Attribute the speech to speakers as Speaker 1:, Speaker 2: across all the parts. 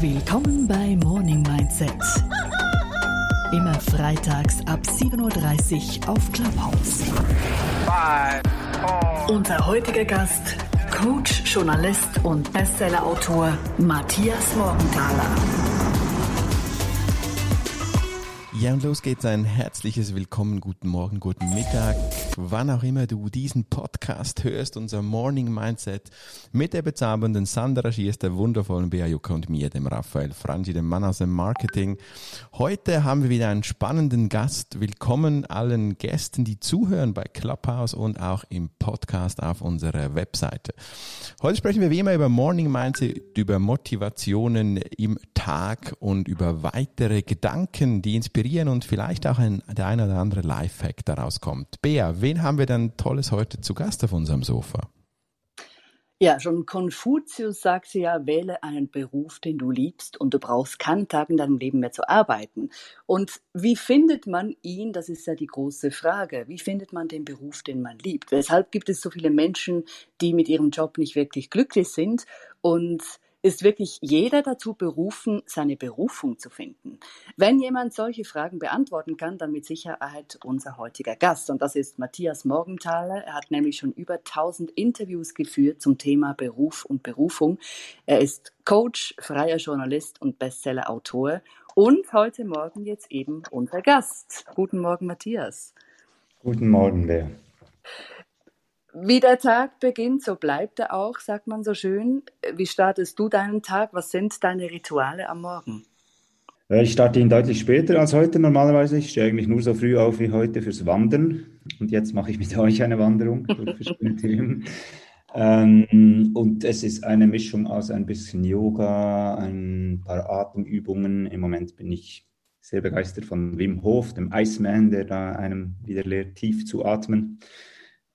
Speaker 1: Willkommen bei Morning Mindset. Immer freitags ab 7.30 Uhr auf Clubhouse. Unser heutiger Gast, Coach, Journalist und Bestsellerautor Matthias Morgenthaler.
Speaker 2: Ja, und los geht's. Ein herzliches Willkommen, guten Morgen, guten Mittag, wann auch immer du diesen Podcast hörst, unser Morning Mindset mit der bezaubernden Sandra Schiers, der wundervollen Bea Jucke und mir, dem Raphael Frangi, dem Mann aus dem Marketing. Heute haben wir wieder einen spannenden Gast. Willkommen allen Gästen, die zuhören bei Clubhouse und auch im Podcast auf unserer Webseite. Heute sprechen wir wie immer über Morning Mindset, über Motivationen im Tag und über weitere Gedanken, die inspirieren inspirieren und vielleicht auch ein, der ein oder andere Lifehack daraus kommt. Bea, wen haben wir denn Tolles heute zu Gast auf unserem Sofa?
Speaker 3: Ja, schon Konfuzius sagte ja, wähle einen Beruf, den du liebst und du brauchst keinen Tag in deinem Leben mehr zu arbeiten. Und wie findet man ihn? Das ist ja die große Frage. Wie findet man den Beruf, den man liebt? Weshalb gibt es so viele Menschen, die mit ihrem Job nicht wirklich glücklich sind und ist wirklich jeder dazu berufen, seine Berufung zu finden? Wenn jemand solche Fragen beantworten kann, dann mit Sicherheit unser heutiger Gast. Und das ist Matthias Morgenthaler. Er hat nämlich schon über 1000 Interviews geführt zum Thema Beruf und Berufung. Er ist Coach, freier Journalist und Bestsellerautor. Und heute Morgen jetzt eben unser Gast. Guten Morgen, Matthias.
Speaker 4: Guten Morgen, Lea.
Speaker 3: Wie der Tag beginnt, so bleibt er auch, sagt man so schön. Wie startest du deinen Tag? Was sind deine Rituale am Morgen?
Speaker 4: Ich starte ihn deutlich später als heute normalerweise. Ich stehe eigentlich nur so früh auf wie heute fürs Wandern. Und jetzt mache ich mit euch eine Wanderung durch verschiedene Themen. Ähm, und es ist eine Mischung aus ein bisschen Yoga, ein paar Atemübungen. Im Moment bin ich sehr begeistert von Wim Hof, dem Iceman, der da einem wieder lehrt, tief zu atmen.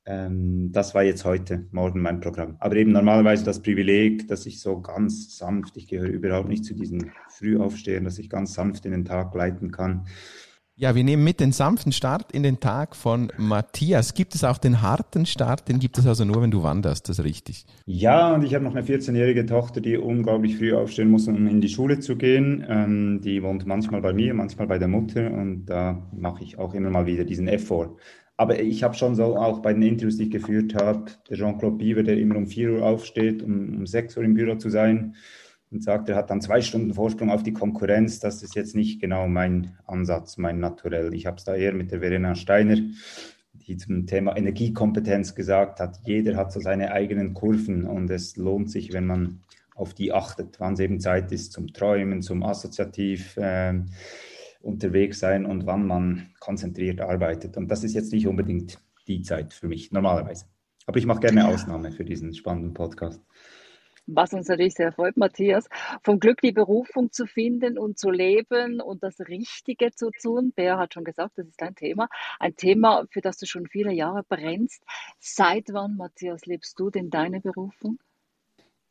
Speaker 4: Ähm, das war jetzt heute Morgen mein Programm. Aber eben normalerweise das Privileg, dass ich so ganz sanft, ich gehöre überhaupt nicht zu diesen Frühaufstehern, dass ich ganz sanft in den Tag leiten kann.
Speaker 2: Ja, wir nehmen mit den sanften Start in den Tag von Matthias. Gibt es auch den harten Start? Den gibt es also nur, wenn du wanderst, das ist richtig?
Speaker 4: Ja, und ich habe noch eine 14-jährige Tochter, die unglaublich früh aufstehen muss, um in die Schule zu gehen. Ähm, die wohnt manchmal bei mir, manchmal bei der Mutter und da mache ich auch immer mal wieder diesen Effort. Aber ich habe schon so auch bei den Interviews, die ich geführt habe, der Jean-Claude Bieber, der immer um 4 Uhr aufsteht, um, um 6 Uhr im Büro zu sein und sagt, er hat dann zwei Stunden Vorsprung auf die Konkurrenz. Das ist jetzt nicht genau mein Ansatz, mein Naturell. Ich habe es da eher mit der Verena Steiner, die zum Thema Energiekompetenz gesagt hat, jeder hat so seine eigenen Kurven und es lohnt sich, wenn man auf die achtet, wann es eben Zeit ist zum Träumen, zum Assoziativ. Äh, unterwegs sein und wann man konzentriert arbeitet. Und das ist jetzt nicht unbedingt die Zeit für mich normalerweise. Aber ich mache gerne Ausnahme für diesen spannenden Podcast.
Speaker 3: Was uns natürlich sehr freut, Matthias, vom Glück die Berufung zu finden und zu leben und das Richtige zu tun. Bär hat schon gesagt, das ist dein Thema. Ein Thema, für das du schon viele Jahre brennst. Seit wann, Matthias, lebst du denn deine Berufung?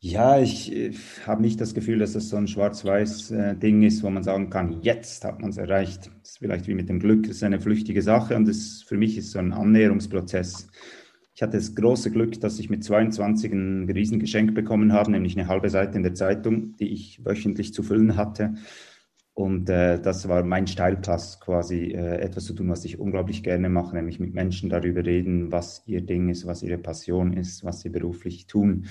Speaker 4: Ja, ich, äh, habe nicht das Gefühl, dass das so ein Schwarz-Weiß-Ding äh, ist, wo man sagen kann, jetzt hat man es erreicht. Das ist vielleicht wie mit dem Glück, das ist eine flüchtige Sache und das, für mich ist so ein Annäherungsprozess. Ich hatte das große Glück, dass ich mit 22 ein Riesengeschenk bekommen habe, nämlich eine halbe Seite in der Zeitung, die ich wöchentlich zu füllen hatte. Und äh, das war mein Steilpass, quasi äh, etwas zu tun, was ich unglaublich gerne mache, nämlich mit Menschen darüber reden, was ihr Ding ist, was ihre Passion ist, was sie beruflich tun.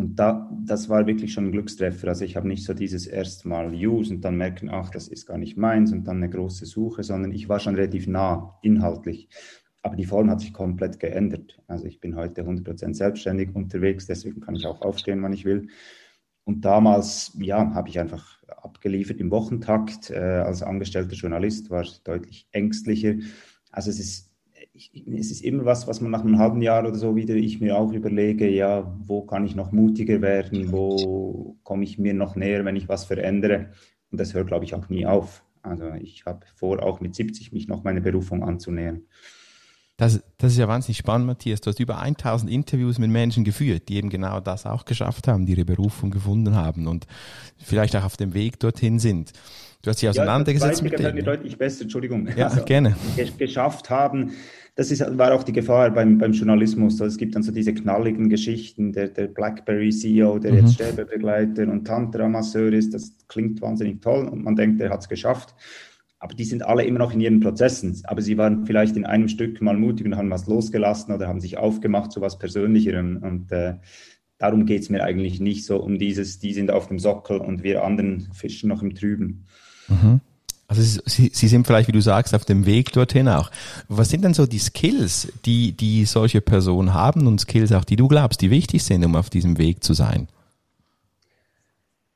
Speaker 4: Und da, das war wirklich schon ein Glückstreffer. Also ich habe nicht so dieses erstmal Use und dann merken, ach, das ist gar nicht meins und dann eine große Suche, sondern ich war schon relativ nah inhaltlich. Aber die Form hat sich komplett geändert. Also ich bin heute 100% selbstständig unterwegs, deswegen kann ich auch aufstehen, wann ich will. Und damals, ja, habe ich einfach abgeliefert im Wochentakt. Äh, als angestellter Journalist war es deutlich ängstlicher. Also es ist ich, es ist immer was, was man nach einem halben Jahr oder so wieder, ich mir auch überlege, ja, wo kann ich noch mutiger werden, wo komme ich mir noch näher, wenn ich was verändere. Und das hört, glaube ich, auch nie auf. Also ich habe vor, auch mit 70 mich noch meine Berufung anzunähern.
Speaker 2: Das, das ist ja wahnsinnig spannend, Matthias. Du hast über 1000 Interviews mit Menschen geführt, die eben genau das auch geschafft haben, die ihre Berufung gefunden haben und vielleicht auch auf dem Weg dorthin sind. Du hast dich auseinandergesetzt
Speaker 4: ja,
Speaker 2: mit
Speaker 4: dem. mir deutlich besser, Entschuldigung.
Speaker 2: Ja, also, gerne.
Speaker 4: Geschafft haben, das ist, war auch die Gefahr beim, beim Journalismus. Also es gibt dann so diese knalligen Geschichten, der, der BlackBerry-CEO, der mhm. jetzt Sterbebegleiter und Tantra-Masseur ist, das klingt wahnsinnig toll und man denkt, er hat es geschafft. Aber die sind alle immer noch in ihren Prozessen. Aber sie waren vielleicht in einem Stück mal mutig und haben was losgelassen oder haben sich aufgemacht zu was Persönlicherem. Und äh, darum geht es mir eigentlich nicht so um dieses, die sind auf dem Sockel und wir anderen fischen noch im Trüben.
Speaker 2: Mhm. Also Sie, Sie sind vielleicht, wie du sagst, auf dem Weg dorthin auch. Was sind denn so die Skills, die, die solche Personen haben und Skills auch, die du glaubst, die wichtig sind, um auf diesem Weg zu sein?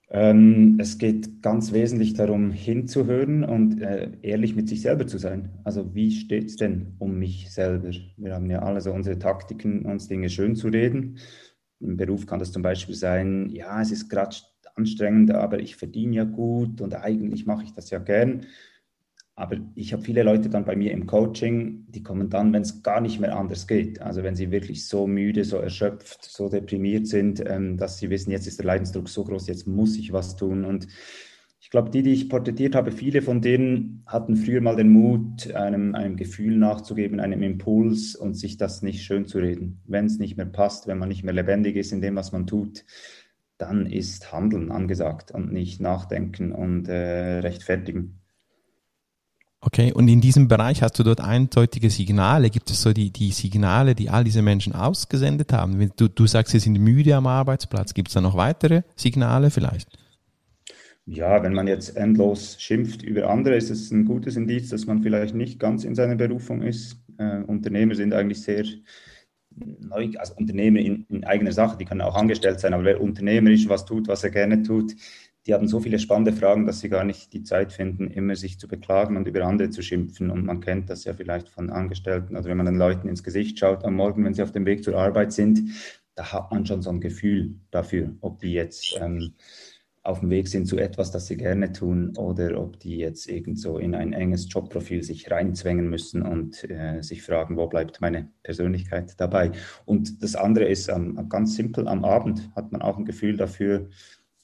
Speaker 4: Ähm, es geht ganz wesentlich darum, hinzuhören und äh, ehrlich mit sich selber zu sein. Also wie steht es denn um mich selber? Wir haben ja alle so unsere Taktiken, uns Dinge schön zu reden. Im Beruf kann das zum Beispiel sein, ja, es ist gerade anstrengend, aber ich verdiene ja gut und eigentlich mache ich das ja gern. Aber ich habe viele Leute dann bei mir im Coaching, die kommen dann, wenn es gar nicht mehr anders geht. Also wenn sie wirklich so müde, so erschöpft, so deprimiert sind, ähm, dass sie wissen, jetzt ist der Leidensdruck so groß, jetzt muss ich was tun. Und ich glaube, die, die ich porträtiert habe, viele von denen hatten früher mal den Mut, einem, einem Gefühl nachzugeben, einem Impuls und sich das nicht schön zu reden. Wenn es nicht mehr passt, wenn man nicht mehr lebendig ist in dem, was man tut, dann ist Handeln angesagt und nicht Nachdenken und äh, Rechtfertigen.
Speaker 2: Okay, und in diesem Bereich hast du dort eindeutige Signale. Gibt es so die, die Signale, die all diese Menschen ausgesendet haben? Du, du sagst, sie sind müde am Arbeitsplatz. Gibt es da noch weitere Signale vielleicht?
Speaker 4: Ja, wenn man jetzt endlos schimpft über andere, ist es ein gutes Indiz, dass man vielleicht nicht ganz in seiner Berufung ist. Äh, Unternehmer sind eigentlich sehr neu, also Unternehmer in, in, eigener Sache, die können auch angestellt sein, aber wer unternehmerisch was tut, was er gerne tut, die haben so viele spannende Fragen, dass sie gar nicht die Zeit finden, immer sich zu beklagen und über andere zu schimpfen. Und man kennt das ja vielleicht von Angestellten oder wenn man den Leuten ins Gesicht schaut am Morgen, wenn sie auf dem Weg zur Arbeit sind, da hat man schon so ein Gefühl dafür, ob die jetzt ähm, auf dem Weg sind zu etwas, das sie gerne tun oder ob die jetzt irgendwo in ein enges Jobprofil sich reinzwängen müssen und äh, sich fragen, wo bleibt meine Persönlichkeit dabei. Und das andere ist ähm, ganz simpel, am Abend hat man auch ein Gefühl dafür,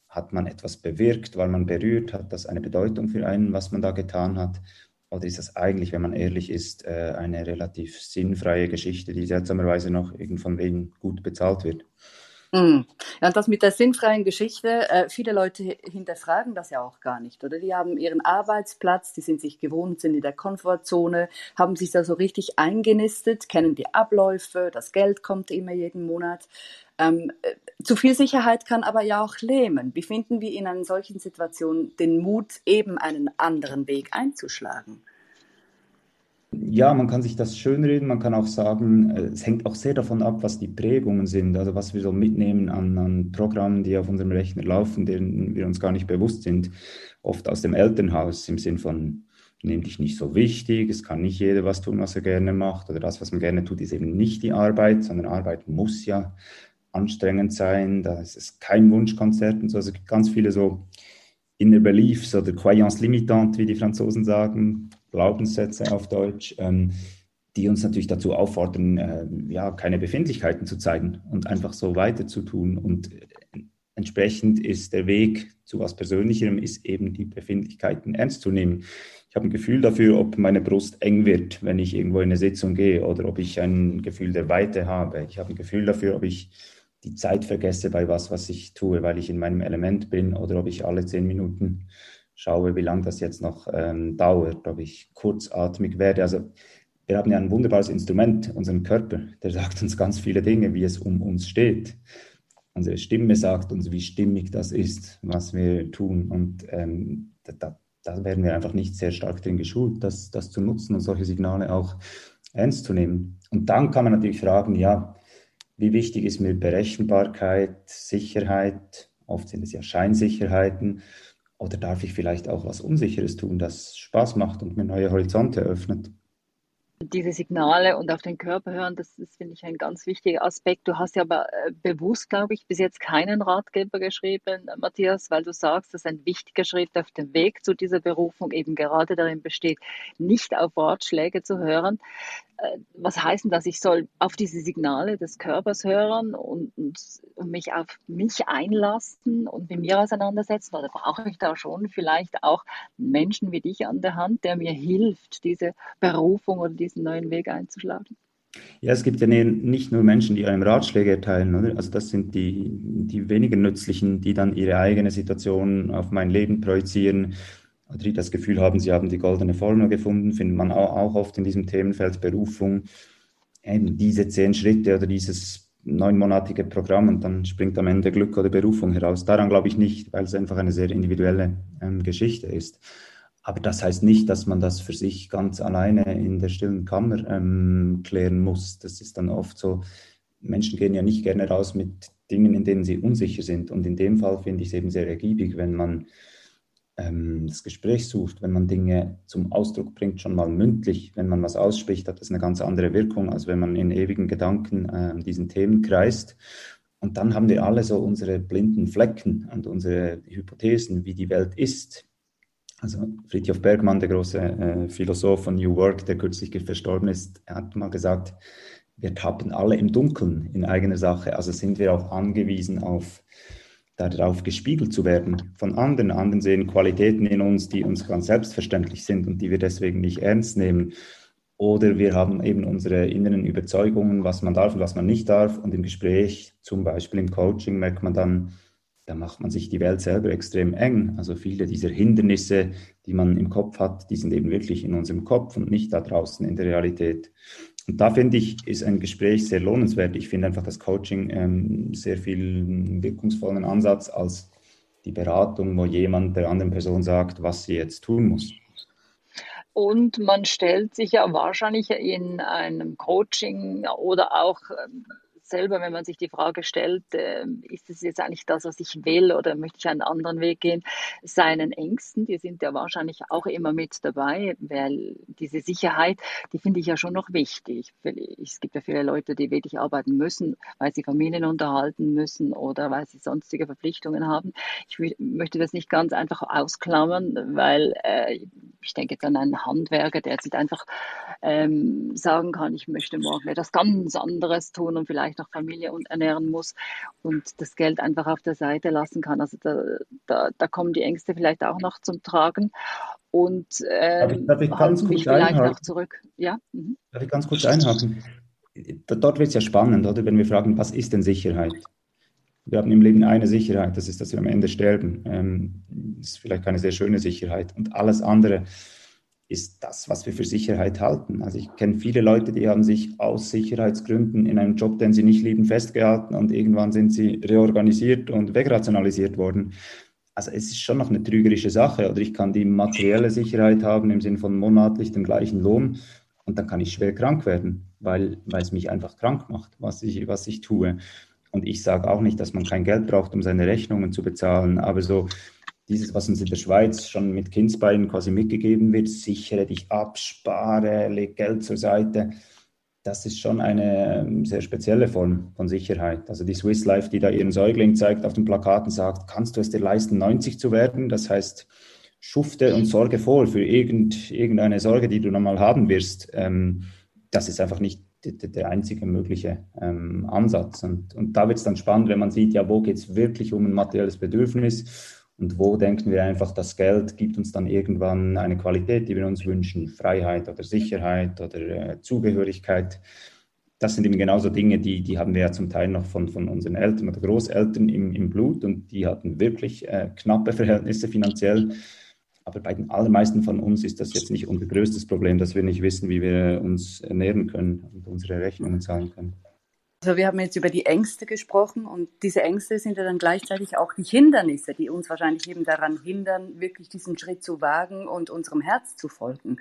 Speaker 4: hat man etwas bewirkt, weil man berührt, hat das eine Bedeutung für einen, was man da getan hat? Oder ist das eigentlich, wenn man ehrlich ist, äh, eine relativ sinnfreie Geschichte, die seltsamerweise noch irgend wem gut bezahlt wird?
Speaker 3: Mm. Ja, und das mit der sinnfreien Geschichte, äh, viele Leute hinterfragen das ja auch gar nicht, oder? Die haben ihren Arbeitsplatz, die sind sich gewohnt, sind in der Komfortzone, haben sich da so richtig eingenistet, kennen die Abläufe, das Geld kommt immer jeden Monat. Ähm, äh, zu viel Sicherheit kann aber ja auch lähmen. Wie finden wir in einer solchen Situation den Mut, eben einen anderen Weg einzuschlagen?
Speaker 4: Ja, man kann sich das schönreden, man kann auch sagen, äh, es hängt auch sehr davon ab, was die Prägungen sind, also was wir so mitnehmen an, an Programmen, die auf unserem Rechner laufen, denen wir uns gar nicht bewusst sind, oft aus dem Elternhaus im Sinn von, nimm dich nicht so wichtig, es kann nicht jeder was tun, was er gerne macht, oder das, was man gerne tut, ist eben nicht die Arbeit, sondern Arbeit muss ja anstrengend sein, da ist es kein Wunschkonzert und so, also es gibt ganz viele so Inner Beliefs oder Croyance limitante, wie die Franzosen sagen, Glaubenssätze auf Deutsch, ähm, die uns natürlich dazu auffordern, äh, ja, keine Befindlichkeiten zu zeigen und einfach so weiter zu tun. Und entsprechend ist der Weg zu was Persönlicherem, ist eben die Befindlichkeiten ernst zu nehmen. Ich habe ein Gefühl dafür, ob meine Brust eng wird, wenn ich irgendwo in eine Sitzung gehe oder ob ich ein Gefühl der Weite habe. Ich habe ein Gefühl dafür, ob ich die Zeit vergesse bei was, was ich tue, weil ich in meinem Element bin oder ob ich alle zehn Minuten schaue, wie lange das jetzt noch ähm, dauert, ob ich kurzatmig werde. Also wir haben ja ein wunderbares Instrument, unseren Körper, der sagt uns ganz viele Dinge, wie es um uns steht. Unsere Stimme sagt uns, wie stimmig das ist, was wir tun. Und ähm, da, da, werden wir einfach nicht sehr stark drin geschult, das, das zu nutzen und solche Signale auch ernst zu nehmen. Und dann kann man natürlich fragen, ja, wie wichtig ist mir Berechenbarkeit, Sicherheit? Oft sind es ja Scheinsicherheiten. Oder darf ich vielleicht auch was Unsicheres tun, das Spaß macht und mir neue Horizonte öffnet?
Speaker 5: Diese Signale und auf den Körper hören, das ist, finde ich, ein ganz wichtiger Aspekt. Du hast ja aber äh, bewusst, glaube ich, bis jetzt keinen Ratgeber geschrieben, Matthias, weil du sagst, dass ein wichtiger Schritt auf dem Weg zu dieser Berufung eben gerade darin besteht, nicht auf Ratschläge zu hören, äh, was heißt denn das? Ich soll auf diese Signale des Körpers hören und, und, mich auf mich einlassen und mit mir auseinandersetzen? Oder brauche ich da schon vielleicht auch Menschen wie dich an der Hand, der mir hilft, diese Berufung oder diesen neuen Weg einzuschlagen?
Speaker 4: Ja, es gibt ja nicht nur Menschen, die einem Ratschläge erteilen, oder? Also das sind die, die weniger nützlichen, die dann ihre eigene Situation auf mein Leben projizieren die das Gefühl haben, sie haben die goldene Formel gefunden, findet man auch oft in diesem Themenfeld Berufung. Eben diese zehn Schritte oder dieses neunmonatige Programm und dann springt am Ende Glück oder Berufung heraus. Daran glaube ich nicht, weil es einfach eine sehr individuelle ähm, Geschichte ist. Aber das heißt nicht, dass man das für sich ganz alleine in der stillen Kammer ähm, klären muss. Das ist dann oft so, Menschen gehen ja nicht gerne raus mit Dingen, in denen sie unsicher sind. Und in dem Fall finde ich es eben sehr ergiebig, wenn man ähm, das Gespräch sucht, wenn man Dinge zum Ausdruck bringt, schon mal mündlich, wenn man was ausspricht, hat das eine ganz andere Wirkung, als wenn man in ewigen Gedanken äh, diesen Themen kreist. Und dann haben wir alle so unsere blinden Flecken und unsere Hypothesen, wie die Welt ist. Also Friedhof Bergmann, der große äh, Philosoph von New Work, der kürzlich verstorben ist, hat mal gesagt, wir tappen alle im Dunkeln in eigener Sache. Also sind wir auch angewiesen auf darauf gespiegelt zu werden von anderen. Anderen sehen Qualitäten in uns, die uns ganz selbstverständlich sind und die wir deswegen nicht ernst nehmen. Oder wir haben eben unsere inneren Überzeugungen, was man darf und was man nicht darf. Und im Gespräch, zum Beispiel im Coaching, merkt man dann, da macht man sich die Welt selber extrem eng. Also viele dieser Hindernisse, die man im Kopf hat, die sind eben wirklich in unserem Kopf und nicht da draußen in der Realität. Und da finde ich, ist ein Gespräch sehr lohnenswert. Ich finde einfach das Coaching ähm, sehr viel wirkungsvollen Ansatz als die Beratung, wo jemand der anderen Person sagt, was sie jetzt tun muss.
Speaker 5: Und man stellt sich ja wahrscheinlich in einem Coaching oder auch ähm, selber, wenn man sich die Frage stellt, äh, ist es jetzt eigentlich das, was ich will oder möchte ich einen anderen Weg gehen, seinen Ängsten, die sind ja wahrscheinlich auch immer mit dabei, weil diese Sicherheit, die finde ich ja schon noch wichtig. Es gibt ja viele Leute, die wirklich arbeiten müssen, weil sie Familien unterhalten müssen oder weil sie sonstige Verpflichtungen haben. Ich möchte das nicht ganz einfach ausklammern, weil äh, ich denke jetzt an einen Handwerker, der jetzt einfach ähm, sagen kann, ich möchte morgen etwas ganz anderes tun und vielleicht noch Familie ernähren muss und das Geld einfach auf der Seite lassen kann. Also da, da, da kommen die Ängste vielleicht auch noch zum Tragen und ähm,
Speaker 4: darf ich, darf ich ganz kurz
Speaker 5: vielleicht einhaken? auch zurück. Ja?
Speaker 4: Mhm. Darf ich ganz kurz einhaken? Dort wird es ja spannend, oder? Wenn wir fragen, was ist denn Sicherheit? Wir haben im Leben eine Sicherheit, das ist, dass wir am Ende sterben. Ähm, das ist vielleicht keine sehr schöne Sicherheit. Und alles andere ist das, was wir für Sicherheit halten. Also ich kenne viele Leute, die haben sich aus Sicherheitsgründen in einem Job, den sie nicht lieben, festgehalten und irgendwann sind sie reorganisiert und wegrationalisiert worden. Also es ist schon noch eine trügerische Sache. Oder ich kann die materielle Sicherheit haben im Sinne von monatlich dem gleichen Lohn und dann kann ich schwer krank werden, weil, weil es mich einfach krank macht, was ich, was ich tue. Und ich sage auch nicht, dass man kein Geld braucht, um seine Rechnungen zu bezahlen, aber so dieses, was uns in der Schweiz schon mit Kindsbeinen quasi mitgegeben wird, sichere dich ab, spare, leg Geld zur Seite, das ist schon eine ähm, sehr spezielle Form von Sicherheit. Also die Swiss Life, die da ihren Säugling zeigt auf den Plakaten, sagt, kannst du es dir leisten, 90 zu werden? Das heißt, schufte und sorge vor für irgend, irgendeine Sorge, die du nochmal haben wirst. Ähm, das ist einfach nicht der einzige mögliche ähm, Ansatz. Und, und da wird es dann spannend, wenn man sieht, ja, wo geht es wirklich um ein materielles Bedürfnis und wo denken wir einfach, das Geld gibt uns dann irgendwann eine Qualität, die wir uns wünschen, Freiheit oder Sicherheit oder äh, Zugehörigkeit. Das sind eben genauso Dinge, die, die haben wir ja zum Teil noch von, von unseren Eltern oder Großeltern im, im Blut und die hatten wirklich äh, knappe Verhältnisse finanziell. Aber bei den allermeisten von uns ist das jetzt nicht unser größtes Problem, dass wir nicht wissen, wie wir uns ernähren können und unsere Rechnungen zahlen können.
Speaker 3: Also wir haben jetzt über die Ängste gesprochen und diese Ängste sind ja dann gleichzeitig auch die Hindernisse, die uns wahrscheinlich eben daran hindern, wirklich diesen Schritt zu wagen und unserem Herz zu folgen.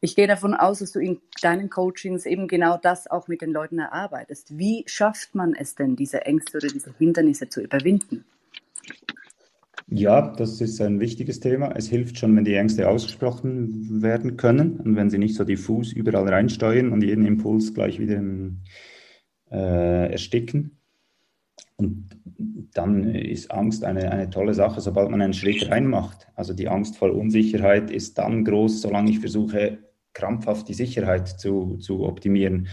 Speaker 3: Ich gehe davon aus, dass du in deinen Coachings eben genau das auch mit den Leuten erarbeitest. Wie schafft man es denn, diese Ängste oder diese Hindernisse zu überwinden?
Speaker 4: Ja, das ist ein wichtiges Thema. Es hilft schon, wenn die Ängste ausgesprochen werden können und wenn sie nicht so diffus überall reinsteuern und jeden Impuls gleich wieder äh, ersticken. Und dann ist Angst eine, eine tolle Sache, sobald man einen Schritt reinmacht. Also die Angst vor Unsicherheit ist dann groß, solange ich versuche, krampfhaft die Sicherheit zu, zu optimieren.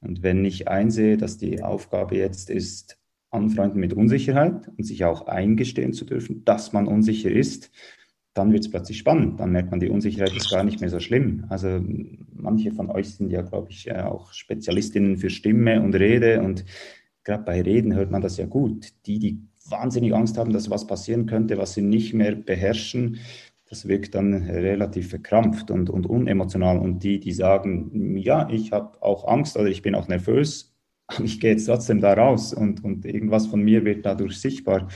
Speaker 4: Und wenn ich einsehe, dass die Aufgabe jetzt ist, anfreunden mit Unsicherheit und sich auch eingestehen zu dürfen, dass man unsicher ist, dann wird es plötzlich spannend. Dann merkt man, die Unsicherheit ist gar nicht mehr so schlimm. Also manche von euch sind ja, glaube ich, äh, auch Spezialistinnen für Stimme und Rede und gerade bei Reden hört man das ja gut. Die, die wahnsinnig Angst haben, dass was passieren könnte, was sie nicht mehr beherrschen, das wirkt dann relativ verkrampft und, und unemotional. Und die, die sagen, ja, ich habe auch Angst oder ich bin auch nervös, aber ich gehe jetzt trotzdem da raus und, und irgendwas von mir wird dadurch sichtbar,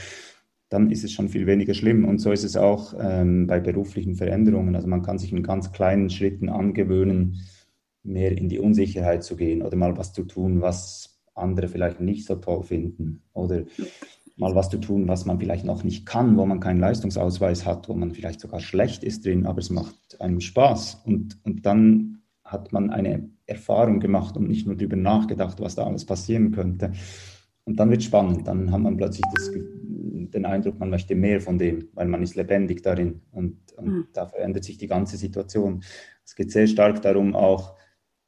Speaker 4: dann ist es schon viel weniger schlimm. Und so ist es auch ähm, bei beruflichen Veränderungen. Also man kann sich in ganz kleinen Schritten angewöhnen, mehr in die Unsicherheit zu gehen oder mal was zu tun, was andere vielleicht nicht so toll finden oder mal was zu tun, was man vielleicht noch nicht kann, wo man keinen Leistungsausweis hat, wo man vielleicht sogar schlecht ist drin, aber es macht einem Spaß. Und, und dann hat man eine Erfahrung gemacht und nicht nur darüber nachgedacht, was da alles passieren könnte. Und dann wird es spannend. Dann hat man plötzlich das, den Eindruck, man möchte mehr von dem, weil man ist lebendig darin. Und, und mhm. da verändert sich die ganze Situation. Es geht sehr stark darum, auch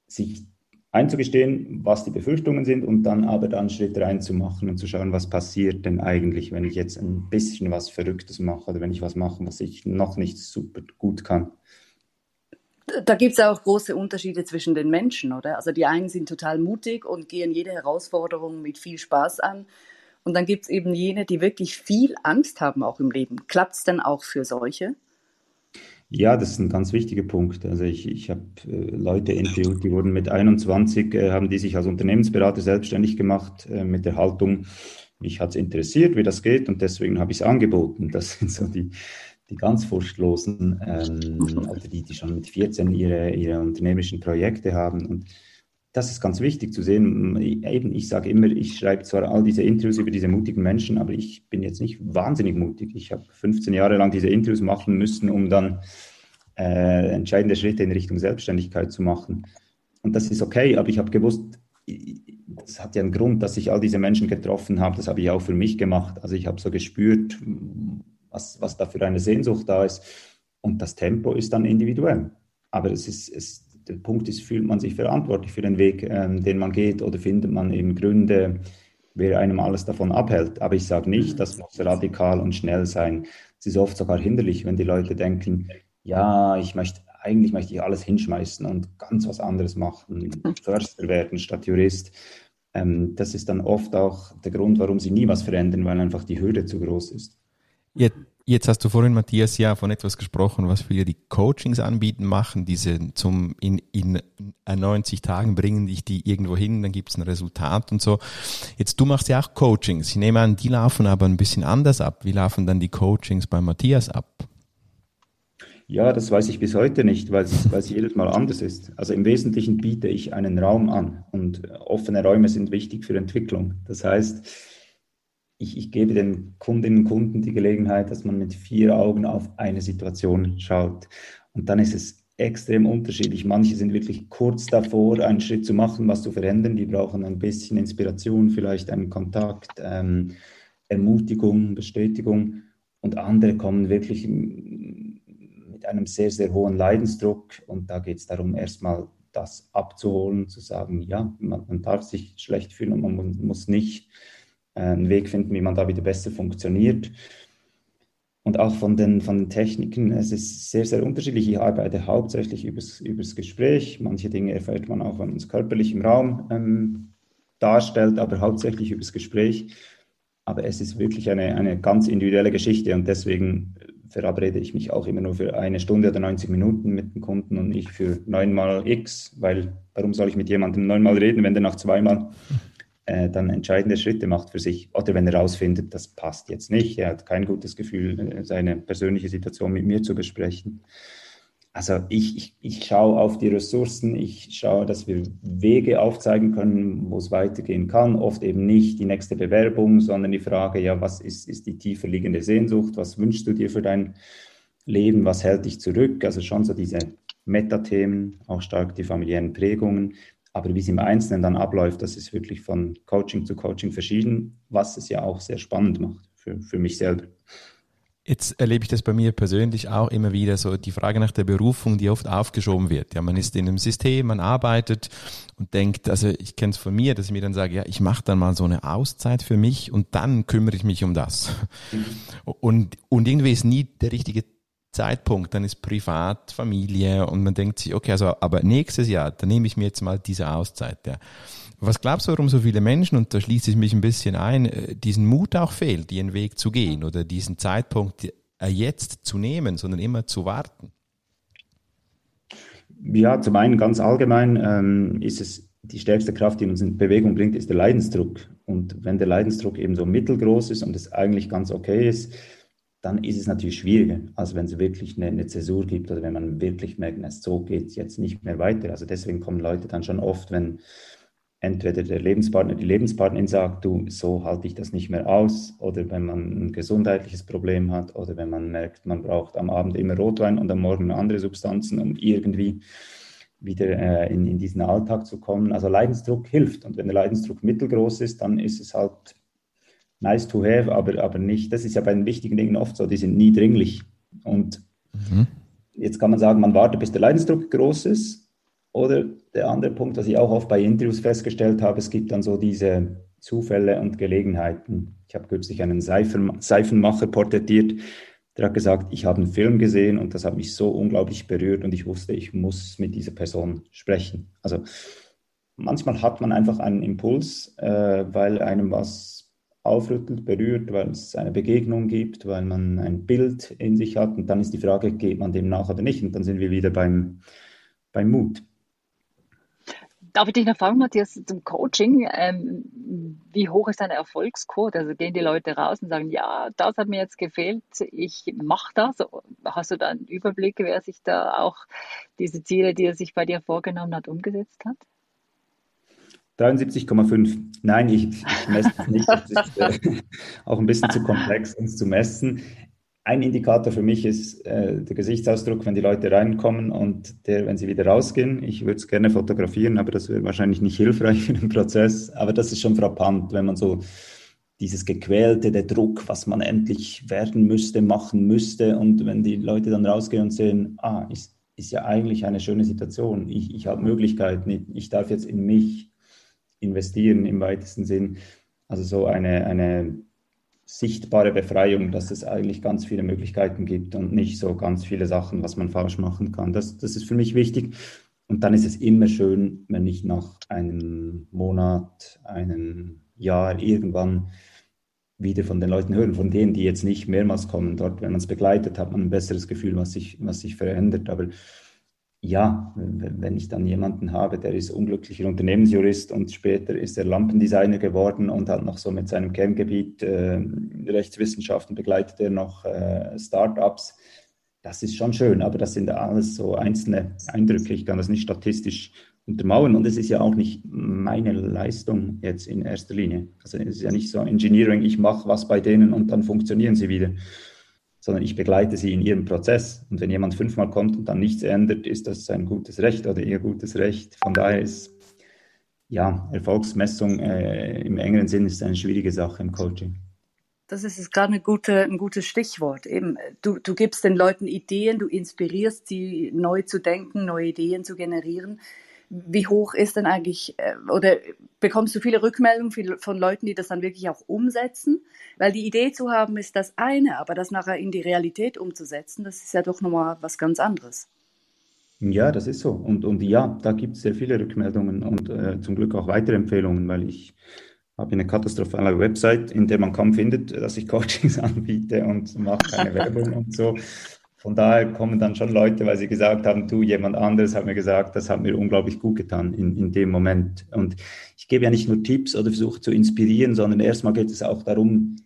Speaker 4: sich einzugestehen, was die Befürchtungen sind und dann aber dann Schritt reinzumachen und zu schauen, was passiert denn eigentlich, wenn ich jetzt ein bisschen was Verrücktes mache oder wenn ich was mache, was ich noch nicht super gut kann
Speaker 3: da gibt es auch große Unterschiede zwischen den Menschen, oder? Also die einen sind total mutig und gehen jede Herausforderung mit viel Spaß an. Und dann gibt es eben jene, die wirklich viel Angst haben auch im Leben. Klappt es dann auch für solche?
Speaker 4: Ja, das ist ein ganz wichtiger Punkt. Also ich, ich habe äh, Leute interviewt, die wurden mit 21, äh, haben die sich als Unternehmensberater selbstständig gemacht äh, mit der Haltung, mich hat es interessiert, wie das geht und deswegen habe ich es angeboten. Das sind so die, die ganz Furchtlosen ähm, oder die, die schon mit 14 ihre, ihre unternehmerischen Projekte haben. Und das ist ganz wichtig zu sehen. Eben, ich sage immer, ich schreibe zwar all diese Interviews über diese mutigen Menschen, aber ich bin jetzt nicht wahnsinnig mutig. Ich habe 15 Jahre lang diese Interviews machen müssen, um dann äh, entscheidende Schritte in Richtung Selbstständigkeit zu machen. Und das ist okay, aber ich habe gewusst, das hat ja einen Grund, dass ich all diese Menschen getroffen habe. Das habe ich auch für mich gemacht. Also ich habe so gespürt, was, was da für eine Sehnsucht da ist. Und das Tempo ist dann individuell. Aber es ist, es, der Punkt ist, fühlt man sich verantwortlich für den Weg, ähm, den man geht, oder findet man eben Gründe, wer einem alles davon abhält. Aber ich sage nicht, das muss radikal und schnell sein. Es ist oft sogar hinderlich, wenn die Leute denken, ja, ich möchte, eigentlich möchte ich alles hinschmeißen und ganz was anderes machen, Förster werden statt Jurist. Ähm, das ist dann oft auch der Grund, warum sie nie was verändern, weil einfach die Hürde zu groß ist.
Speaker 2: Jetzt, jetzt hast du vorhin, Matthias, ja von etwas gesprochen, was viele die Coachings anbieten, machen, diese zum in, in 90 Tagen bringen dich die irgendwo hin, dann gibt es ein Resultat und so. Jetzt, du machst ja auch Coachings. Ich nehme an, die laufen aber ein bisschen anders ab. Wie laufen dann die Coachings bei Matthias ab?
Speaker 4: Ja, das weiß ich bis heute nicht, weil es, weil es jedes Mal anders ist. Also im Wesentlichen biete ich einen Raum an und offene Räume sind wichtig für Entwicklung. Das heißt, ich, ich gebe den Kundinnen und Kunden die Gelegenheit, dass man mit vier Augen auf eine Situation schaut. Und dann ist es extrem unterschiedlich. Manche sind wirklich kurz davor, einen Schritt zu machen, was zu verändern. Die brauchen ein bisschen Inspiration, vielleicht einen Kontakt, ähm, Ermutigung, Bestätigung. Und andere kommen wirklich mit einem sehr, sehr hohen Leidensdruck. Und da geht es darum, erstmal das abzuholen, zu sagen, ja, man, man darf sich schlecht fühlen und man muss nicht einen Weg finden, wie man da wieder besser funktioniert. Und auch von den, von den Techniken, es ist sehr, sehr unterschiedlich. Ich arbeite hauptsächlich übers, übers Gespräch. Manche Dinge erfährt man auch, wenn man es körperlich im Raum ähm, darstellt, aber hauptsächlich übers Gespräch. Aber es ist wirklich eine, eine ganz individuelle Geschichte und deswegen verabrede ich mich auch immer nur für eine Stunde oder 90 Minuten mit dem Kunden und nicht für neunmal X, weil warum soll ich mit jemandem neunmal reden, wenn der nach zweimal äh, dann entscheidende Schritte macht für sich. Oder wenn er herausfindet, das passt jetzt nicht, er hat kein gutes Gefühl, seine persönliche Situation mit mir zu besprechen. also ich, ich, ich schaue auf die Ressourcen, ich schaue, dass wir Wege aufzeigen können, wo es weitergehen kann. Oft eben nicht die nächste Bewerbung, sondern die Frage, ja, was ist, ist die tiefer liegende Sehnsucht? Was wünschst du dir für dein Leben? Was hält dich zurück? Also schon so diese Metathemen, auch stark die familiären Prägungen. Aber wie es im Einzelnen dann abläuft, das ist wirklich von Coaching zu Coaching verschieden, was es ja auch sehr spannend macht für, für mich selber.
Speaker 2: Jetzt erlebe ich das bei mir persönlich auch immer wieder so die Frage nach der Berufung, die oft aufgeschoben wird. Ja, man ist in einem System, man arbeitet und denkt, also ich kenne es von mir, dass ich mir dann sage, ja, ich mache dann mal so eine Auszeit für mich und dann kümmere ich mich um das. Mhm. Und, und irgendwie ist nie der richtige Zeitpunkt, dann ist privat, Familie und man denkt sich, okay, also aber nächstes Jahr, dann nehme ich mir jetzt mal diese Auszeit. Ja. Was glaubst du, warum so viele Menschen, und da schließe ich mich ein bisschen ein, äh, diesen Mut auch fehlt, ihren Weg zu gehen oder diesen Zeitpunkt äh, jetzt zu nehmen, sondern immer zu warten?
Speaker 4: Ja, zum einen ganz allgemein ähm, ist es die stärkste Kraft, die uns in Bewegung bringt, ist der Leidensdruck. Und wenn der Leidensdruck eben so mittelgroß ist und es eigentlich ganz okay ist, dann ist es natürlich schwieriger, als wenn es wirklich eine, eine Zäsur gibt oder wenn man wirklich merkt, so geht es jetzt nicht mehr weiter. Also deswegen kommen Leute dann schon oft, wenn entweder der Lebenspartner, die Lebenspartnerin sagt, du, so halte ich das nicht mehr aus, oder wenn man ein gesundheitliches Problem hat, oder wenn man merkt, man braucht am Abend immer Rotwein und am Morgen andere Substanzen, um irgendwie wieder äh, in, in diesen Alltag zu kommen. Also Leidensdruck hilft. Und wenn der Leidensdruck mittelgroß ist, dann ist es halt nice to have, aber, aber nicht. Das ist ja bei den wichtigen Dingen oft so, die sind nie dringlich. Und mhm. jetzt kann man sagen, man wartet, bis der Leidensdruck groß ist oder der andere Punkt, was ich auch oft bei Interviews festgestellt habe, es gibt dann so diese Zufälle und Gelegenheiten. Ich habe kürzlich einen Seifen, Seifenmacher porträtiert, der hat gesagt, ich habe einen Film gesehen und das hat mich so unglaublich berührt und ich wusste, ich muss mit dieser Person sprechen. Also manchmal hat man einfach einen Impuls, äh, weil einem was aufrüttelt, berührt, weil es eine Begegnung gibt, weil man ein Bild in sich hat und dann ist die Frage, geht man dem nach oder nicht? Und dann sind wir wieder beim, beim Mut.
Speaker 5: Darf ich dich noch fragen, Matthias, zum Coaching? Ähm, wie hoch ist deine Erfolgsquote? Also gehen die Leute raus und sagen, ja, das hat mir jetzt gefehlt, ich mache das. Hast du da einen Überblick, wer sich da auch diese Ziele, die er sich bei dir vorgenommen hat, umgesetzt hat?
Speaker 4: 73,5. Nein, ich, ich messe das nicht. Das ist äh, auch ein bisschen zu komplex, uns zu messen ein Indikator für mich ist äh, der Gesichtsausdruck, wenn die Leute reinkommen und der, wenn sie wieder rausgehen. Ich würde es gerne fotografieren, aber das wäre wahrscheinlich nicht hilfreich für den Prozess. Aber das ist schon frappant, wenn man so dieses Gequälte, der Druck, was man endlich werden müsste, machen müsste. Und wenn die Leute dann rausgehen und sehen, ah, ist, ist ja eigentlich eine schöne Situation. Ich, ich habe Möglichkeiten. Ich darf jetzt in mich investieren im weitesten Sinn. Also so eine, eine sichtbare Befreiung, dass es eigentlich ganz viele Möglichkeiten gibt und nicht so ganz viele Sachen, was man falsch machen kann. Das, das ist für mich wichtig. Und dann ist es immer schön, wenn ich nach einem Monat, einem Jahr irgendwann wieder von den Leuten hören, von denen, die jetzt nicht mehrmals kommen. Dort, wenn man es begleitet, hat man ein besseres Gefühl, was sich, was sich verändert. Aber ja, wenn ich dann jemanden habe, der ist unglücklicher Unternehmensjurist und später ist er Lampendesigner geworden und hat noch so mit seinem Kerngebiet äh, Rechtswissenschaften begleitet er noch äh, Startups. Das ist schon schön, aber das sind alles so einzelne Eindrücke. Ich kann das nicht statistisch untermauern und es ist ja auch nicht meine Leistung jetzt in erster Linie. Also es ist ja nicht so Engineering, ich mache was bei denen und dann funktionieren sie wieder sondern ich begleite sie in ihrem Prozess. Und wenn jemand fünfmal kommt und dann nichts ändert, ist das sein gutes Recht oder ihr gutes Recht. Von daher ist ja Erfolgsmessung äh, im engeren Sinn ist eine schwierige Sache im Coaching.
Speaker 3: Das ist gerade eine gute, ein gutes Stichwort. Eben, du, du gibst den Leuten Ideen, du inspirierst sie, neu zu denken, neue Ideen zu generieren wie hoch ist denn eigentlich, äh, oder bekommst du viele Rückmeldungen von Leuten, die das dann wirklich auch umsetzen? Weil die Idee zu haben ist das eine, aber das nachher in die Realität umzusetzen, das ist ja doch nochmal was ganz anderes.
Speaker 4: Ja, das ist so. Und, und ja, da gibt es sehr viele Rückmeldungen und äh, zum Glück auch weitere Empfehlungen, weil ich habe eine katastrophale Website, in der man kaum findet, dass ich Coachings anbiete und mache keine Werbung und so. Von daher kommen dann schon Leute, weil sie gesagt haben, du, jemand anderes hat mir gesagt, das hat mir unglaublich gut getan in, in dem Moment. Und ich gebe ja nicht nur Tipps oder versuche zu inspirieren, sondern erstmal geht es auch darum,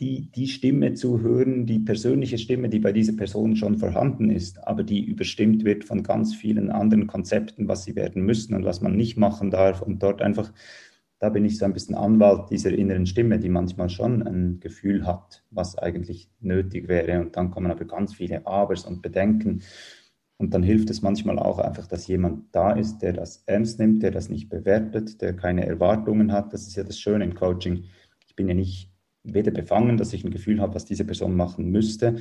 Speaker 4: die, die Stimme zu hören, die persönliche Stimme, die bei dieser Person schon vorhanden ist, aber die überstimmt wird von ganz vielen anderen Konzepten, was sie werden müssen und was man nicht machen darf. Und dort einfach, da bin ich so ein bisschen Anwalt dieser inneren Stimme, die manchmal schon ein Gefühl hat, was eigentlich nötig wäre. Und dann kommen aber ganz viele Abers und Bedenken. Und dann hilft es manchmal auch einfach, dass jemand da ist, der das ernst nimmt, der das nicht bewertet, der keine Erwartungen hat. Das ist ja das Schöne im Coaching. Ich bin ja nicht weder befangen, dass ich ein Gefühl habe, was diese Person machen müsste,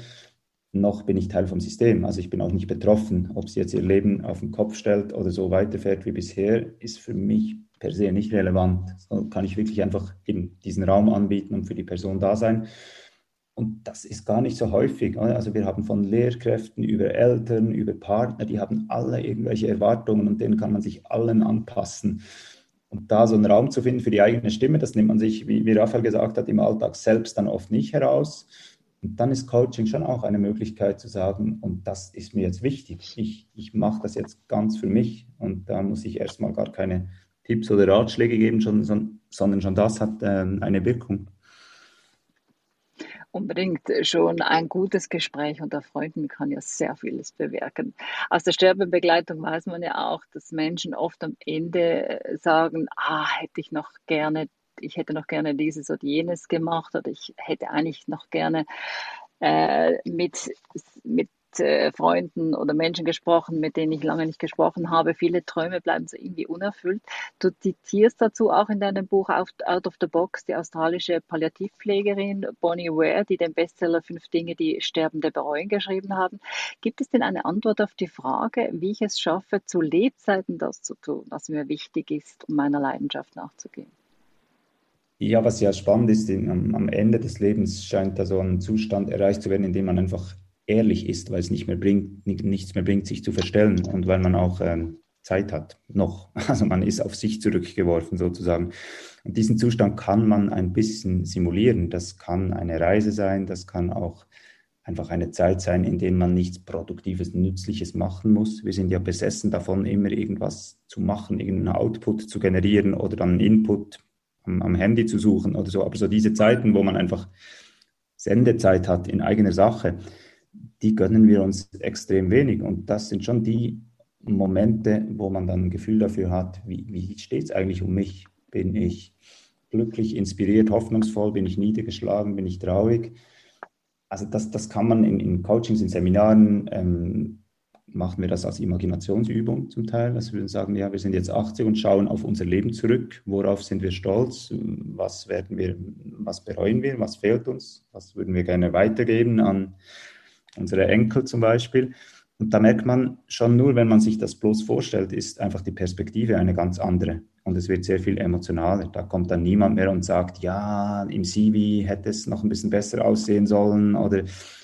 Speaker 4: noch bin ich Teil vom System. Also ich bin auch nicht betroffen. Ob sie jetzt ihr Leben auf den Kopf stellt oder so weiterfährt wie bisher, ist für mich per se nicht relevant. So kann ich wirklich einfach eben diesen Raum anbieten und für die Person da sein. Und das ist gar nicht so häufig. Also wir haben von Lehrkräften über Eltern, über Partner, die haben alle irgendwelche Erwartungen und denen kann man sich allen anpassen. Und da so einen Raum zu finden für die eigene Stimme, das nimmt man sich, wie, wie Raphael gesagt hat, im Alltag selbst dann oft nicht heraus. Und dann ist Coaching schon auch eine Möglichkeit zu sagen, und das ist mir jetzt wichtig. Ich, ich mache das jetzt ganz für mich und da muss ich erstmal gar keine Tipps oder Ratschläge geben, sondern schon das hat äh, eine Wirkung
Speaker 5: unbedingt schon ein gutes Gespräch unter Freunden kann ja sehr vieles bewirken. Aus der Sterbebegleitung weiß man ja auch, dass Menschen oft am Ende sagen, ah, hätte ich noch gerne, ich hätte noch gerne dieses oder jenes gemacht oder ich hätte eigentlich noch gerne äh, mit, mit äh, Freunden oder Menschen gesprochen, mit denen ich lange nicht gesprochen habe. Viele Träume bleiben so irgendwie unerfüllt. Du zitierst dazu auch in deinem Buch Out of the Box die australische Palliativpflegerin Bonnie Ware, die den Bestseller Fünf Dinge, die Sterbende bereuen geschrieben haben. Gibt es denn eine Antwort auf die Frage, wie ich es schaffe, zu Lebzeiten das zu tun, was mir wichtig ist, um meiner Leidenschaft nachzugehen?
Speaker 4: Ja, was ja spannend ist, am Ende des Lebens scheint da so ein Zustand erreicht zu werden, in dem man einfach ehrlich ist, weil es nicht mehr bringt, nichts mehr bringt, sich zu verstellen und weil man auch ähm, Zeit hat, noch. Also man ist auf sich zurückgeworfen sozusagen. Und diesen Zustand kann man ein bisschen simulieren. Das kann eine Reise sein, das kann auch einfach eine Zeit sein, in der man nichts Produktives, Nützliches machen muss. Wir sind ja besessen davon, immer irgendwas zu machen, irgendeinen Output zu generieren oder dann einen Input am, am Handy zu suchen oder so. Aber so diese Zeiten, wo man einfach Sendezeit hat in eigener Sache, die gönnen wir uns extrem wenig. Und das sind schon die Momente, wo man dann ein Gefühl dafür hat, wie, wie steht es eigentlich um mich? Bin ich glücklich, inspiriert, hoffnungsvoll? Bin ich niedergeschlagen? Bin ich traurig? Also das, das kann man in, in Coachings, in Seminaren, ähm, machen wir das als Imaginationsübung zum Teil. Also wir sagen, ja, wir sind jetzt 80 und schauen auf unser Leben zurück. Worauf sind wir stolz? Was werden wir, was bereuen wir? Was fehlt uns? Was würden wir gerne weitergeben an unsere Enkel zum Beispiel. Und da merkt man schon nur, wenn man sich das bloß vorstellt, ist einfach die Perspektive eine ganz andere. Und es wird sehr viel emotionaler. Da kommt dann niemand mehr und sagt, ja, im CV hätte es noch ein bisschen besser aussehen sollen oder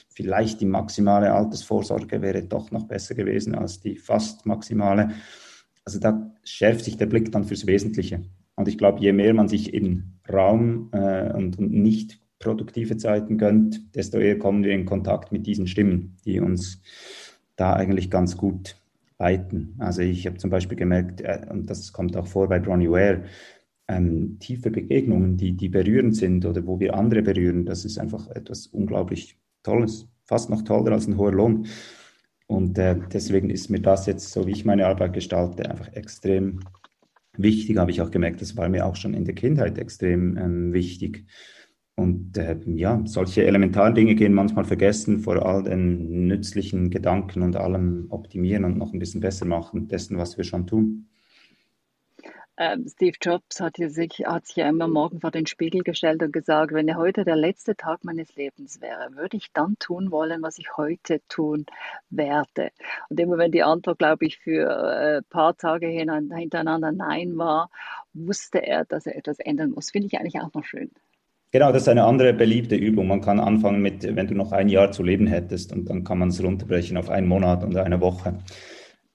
Speaker 4: vielleicht die maximale Altersvorsorge wäre doch noch besser gewesen als die fast maximale. Also da schärft sich der Blick dann fürs Wesentliche. Und ich glaube, je mehr man sich in Raum äh, und, und nicht produktive Zeiten gönnt, desto eher kommen wir in Kontakt mit diesen Stimmen, die uns da eigentlich ganz gut leiten. Also ich habe zum Beispiel gemerkt, äh, und das kommt auch vor bei Bronnie Ware, ähm, tiefe Begegnungen, die, die berührend sind oder wo wir andere berühren, das ist einfach etwas unglaublich Tolles, fast noch toller als ein hoher Lohn. Und äh, deswegen ist mir das jetzt, so wie ich meine Arbeit gestalte, einfach extrem wichtig, habe ich auch gemerkt, das war mir auch schon in der Kindheit extrem ähm, wichtig. Und äh, ja, solche elementaren Dinge gehen manchmal vergessen vor all den nützlichen Gedanken und allem optimieren und noch ein bisschen besser machen dessen, was wir schon tun.
Speaker 5: Ähm, Steve Jobs hat, sich, hat sich ja immer morgen vor den Spiegel gestellt und gesagt, wenn heute der letzte Tag meines Lebens wäre, würde ich dann tun wollen, was ich heute tun werde. Und immer wenn die Antwort, glaube ich, für ein äh, paar Tage hintereinander Nein war, wusste er, dass er etwas ändern muss. Finde ich eigentlich auch noch schön.
Speaker 4: Genau, das ist eine andere beliebte Übung. Man kann anfangen mit, wenn du noch ein Jahr zu leben hättest und dann kann man es runterbrechen auf einen Monat und eine Woche.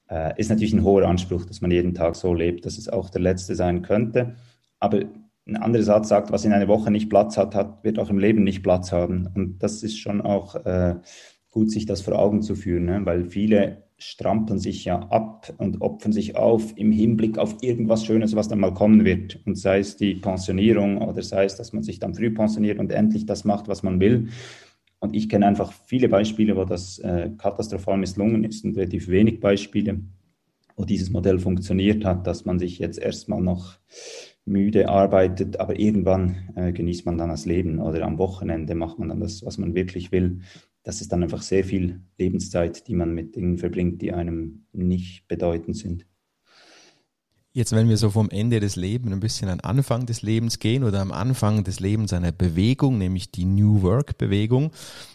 Speaker 4: Äh, ist natürlich ein hoher Anspruch, dass man jeden Tag so lebt, dass es auch der letzte sein könnte. Aber ein anderer Satz sagt, was in einer Woche nicht Platz hat, hat wird auch im Leben nicht Platz haben. Und das ist schon auch äh, gut, sich das vor Augen zu führen, ne? weil viele strampeln sich ja ab und opfern sich auf im Hinblick auf irgendwas Schönes, was dann mal kommen wird. Und sei es die Pensionierung oder sei es, dass man sich dann früh pensioniert und endlich das macht, was man will. Und ich kenne einfach viele Beispiele, wo das äh, katastrophal misslungen ist und relativ wenig Beispiele, wo dieses Modell funktioniert hat, dass man sich jetzt erstmal noch müde arbeitet, aber irgendwann äh, genießt man dann das Leben oder am Wochenende macht man dann das, was man wirklich will das ist dann einfach sehr viel Lebenszeit, die man mit Dingen verbringt, die einem nicht bedeutend sind.
Speaker 2: Jetzt, wenn wir so vom Ende des Lebens ein bisschen an Anfang des Lebens gehen oder am Anfang des Lebens einer Bewegung, nämlich die New Work Bewegung,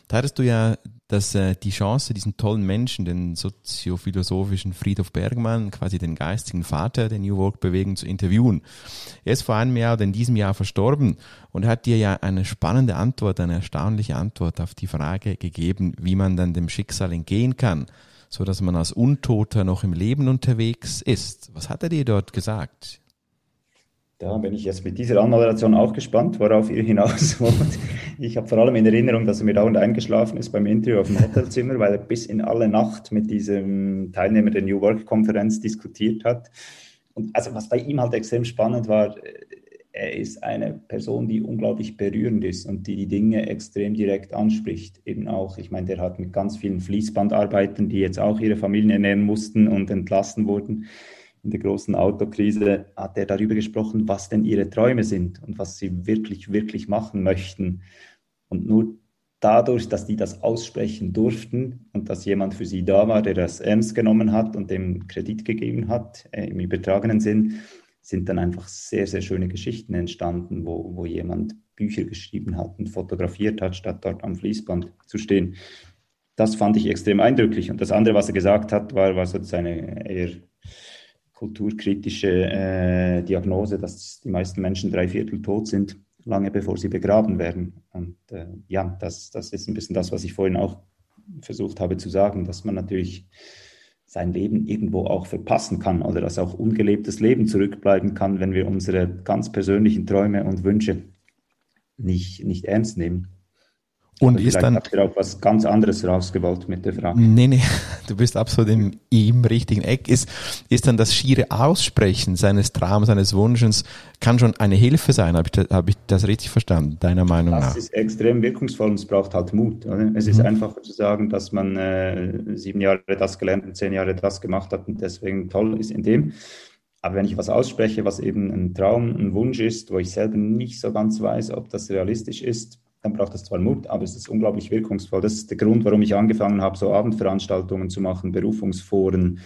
Speaker 2: da hattest du ja dass äh, die Chance, diesen tollen Menschen, den soziophilosophischen Friedhof Bergmann, quasi den geistigen Vater der New Work Bewegung zu interviewen. Er ist vor einem Jahr oder in diesem Jahr verstorben und hat dir ja eine spannende Antwort, eine erstaunliche Antwort auf die Frage gegeben, wie man dann dem Schicksal entgehen kann, so dass man als Untoter noch im Leben unterwegs ist. Was hat er dir dort gesagt?
Speaker 4: Da bin ich jetzt mit dieser Anmoderation auch gespannt, worauf ihr hinaus wollt. Ich habe vor allem in Erinnerung, dass er mir dauernd eingeschlafen ist beim Interview auf dem Hotelzimmer, weil er bis in alle Nacht mit diesem Teilnehmer der New Work-Konferenz diskutiert hat. Und also was bei ihm halt extrem spannend war, er ist eine Person, die unglaublich berührend ist und die die Dinge extrem direkt anspricht. Eben auch, ich meine, der hat mit ganz vielen Fließbandarbeitern, die jetzt auch ihre Familien ernähren mussten und entlassen wurden, in der großen Autokrise hat er darüber gesprochen, was denn ihre Träume sind und was sie wirklich, wirklich machen möchten. Und nur dadurch, dass die das aussprechen durften und dass jemand für sie da war, der das ernst genommen hat und dem Kredit gegeben hat, äh, im übertragenen Sinn, sind dann einfach sehr, sehr schöne Geschichten entstanden, wo, wo jemand Bücher geschrieben hat und fotografiert hat, statt dort am Fließband zu stehen. Das fand ich extrem eindrücklich. Und das andere, was er gesagt hat, war, war so seine eher kulturkritische äh, Diagnose, dass die meisten Menschen drei Viertel tot sind, lange bevor sie begraben werden. Und äh, ja, das, das ist ein bisschen das, was ich vorhin auch versucht habe zu sagen, dass man natürlich sein Leben irgendwo auch verpassen kann oder dass auch ungelebtes Leben zurückbleiben kann, wenn wir unsere ganz persönlichen Träume und Wünsche nicht, nicht ernst nehmen.
Speaker 2: Und ist dann.
Speaker 4: Habt ihr auch was ganz anderes rausgewollt mit der Frage?
Speaker 2: Nee, nee, du bist absolut im, im richtigen Eck. Ist, ist dann das schiere Aussprechen seines Traums, seines Wunsches, kann schon eine Hilfe sein? Habe ich, das, hab ich das richtig verstanden, deiner Meinung
Speaker 4: das
Speaker 2: nach?
Speaker 4: Das ist extrem wirkungsvoll und es braucht halt Mut. Oder? Es mhm. ist einfacher zu sagen, dass man äh, sieben Jahre das gelernt und zehn Jahre das gemacht hat und deswegen toll ist in dem. Aber wenn ich was ausspreche, was eben ein Traum, ein Wunsch ist, wo ich selber nicht so ganz weiß, ob das realistisch ist, dann braucht es zwar Mut, aber es ist unglaublich wirkungsvoll. Das ist der Grund, warum ich angefangen habe, so Abendveranstaltungen zu machen, Berufungsforen.